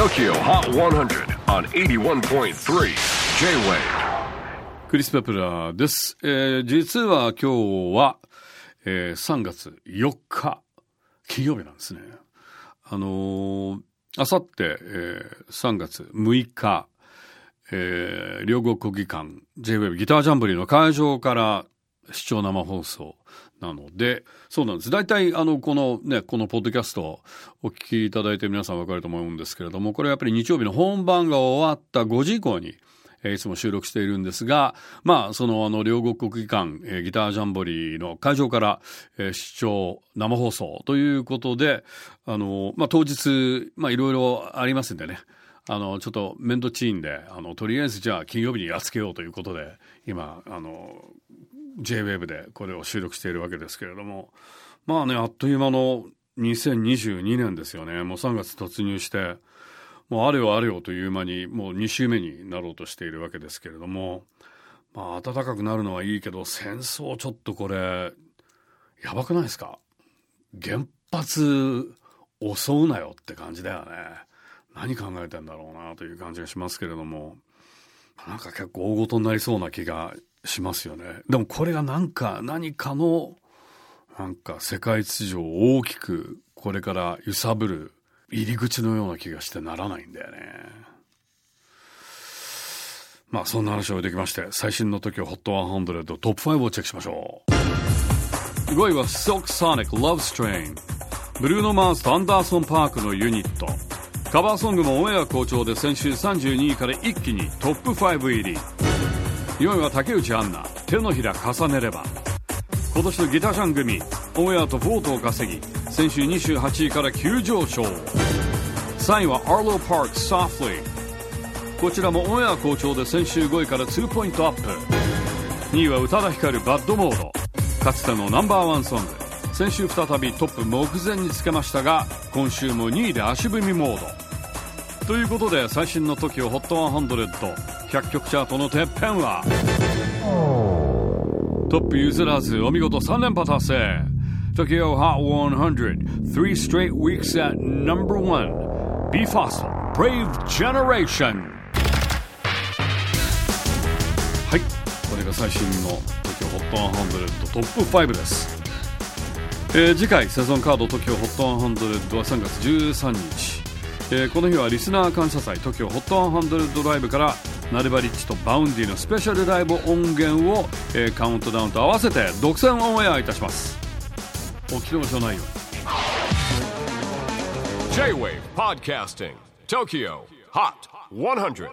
TOKYO HOT 100 on 81.3 J-WAVE クリス・ペプラーです。えー実は今日は、えー3月4日、金曜日なんですね。あのー、あさって、えー3月6日、えー両国国技館 J-WAVE ギタージャンブリーの会場から視聴生放送なので、そうなんです。大体、あの、このね、このポッドキャストをお聞きいただいて皆さんわかると思うんですけれども、これはやっぱり日曜日の本番が終わった5時以降に、えいつも収録しているんですが、まあ、その、あの、両国国技館、えギタージャンボリーの会場から、えー視聴、生放送ということで、あの、まあ、当日、まあ、いろいろありますんでね、あの、ちょっと面倒ちいんで、あの、とりあえずじゃあ金曜日にやっつけようということで、今、あの、J-WAVE でこれを収録しているわけですけれども、まあね、あっという間の2022年ですよね。もう3月突入して、もうあれよあれよという間にもう2週目になろうとしているわけですけれども、まあ暖かくなるのはいいけど、戦争ちょっとこれ、やばくないですか？原発襲うなよって感じだよね。何考えてんだろうなという感じがしますけれども、なんか結構大ごとになりそうな気がしますよね。でもこれがなんか何かのなんか世界秩序を大きくこれから揺さぶる入り口のような気がしてならないんだよね。まあそんな話を置いてきまして最新の時を HOT100 トップ5をチェックしましょう。5位は Silk Sonic Love Strain ブルーノ・マーズとアンダーソン・パークのユニットカバーソングもオンエア好調で先週32位から一気にトップ5入り。4位は竹内杏奈手のひら重ねれば。今年のギターシャン組オンエアとボートを稼ぎ先週28位から急上昇。3位は Arlo Park Softly こちらもオンエア好調で先週5位から2ポイントアップ。2位は宇多田ヒカルバッドモード。かつてのナンバーワンソング。先週再びトップ目前につけましたが今週も2位で足踏みモード。ということで最新の TOKIOHOT100100 曲チャートのてっぺんは。トップ譲らずお見事3連覇達成。TOKIOHOT100 3 straight weeks at number one BE:FOSSIL Brave Generation. はい。これが最新の TOKIOHOT100 トップ5です。えー次回セゾンカード TOKYOHOT100 は3月13日、えーこの日はリスナー感謝祭 TOKYOHOT100 ライブから Nulbarich と Vaundy のスペシャルライブ音源を、えーカウントダウンと合わせて独占オンエアいたします。お聞き逃しのないように J-WAVE PODCASTING TOKYO HOT 100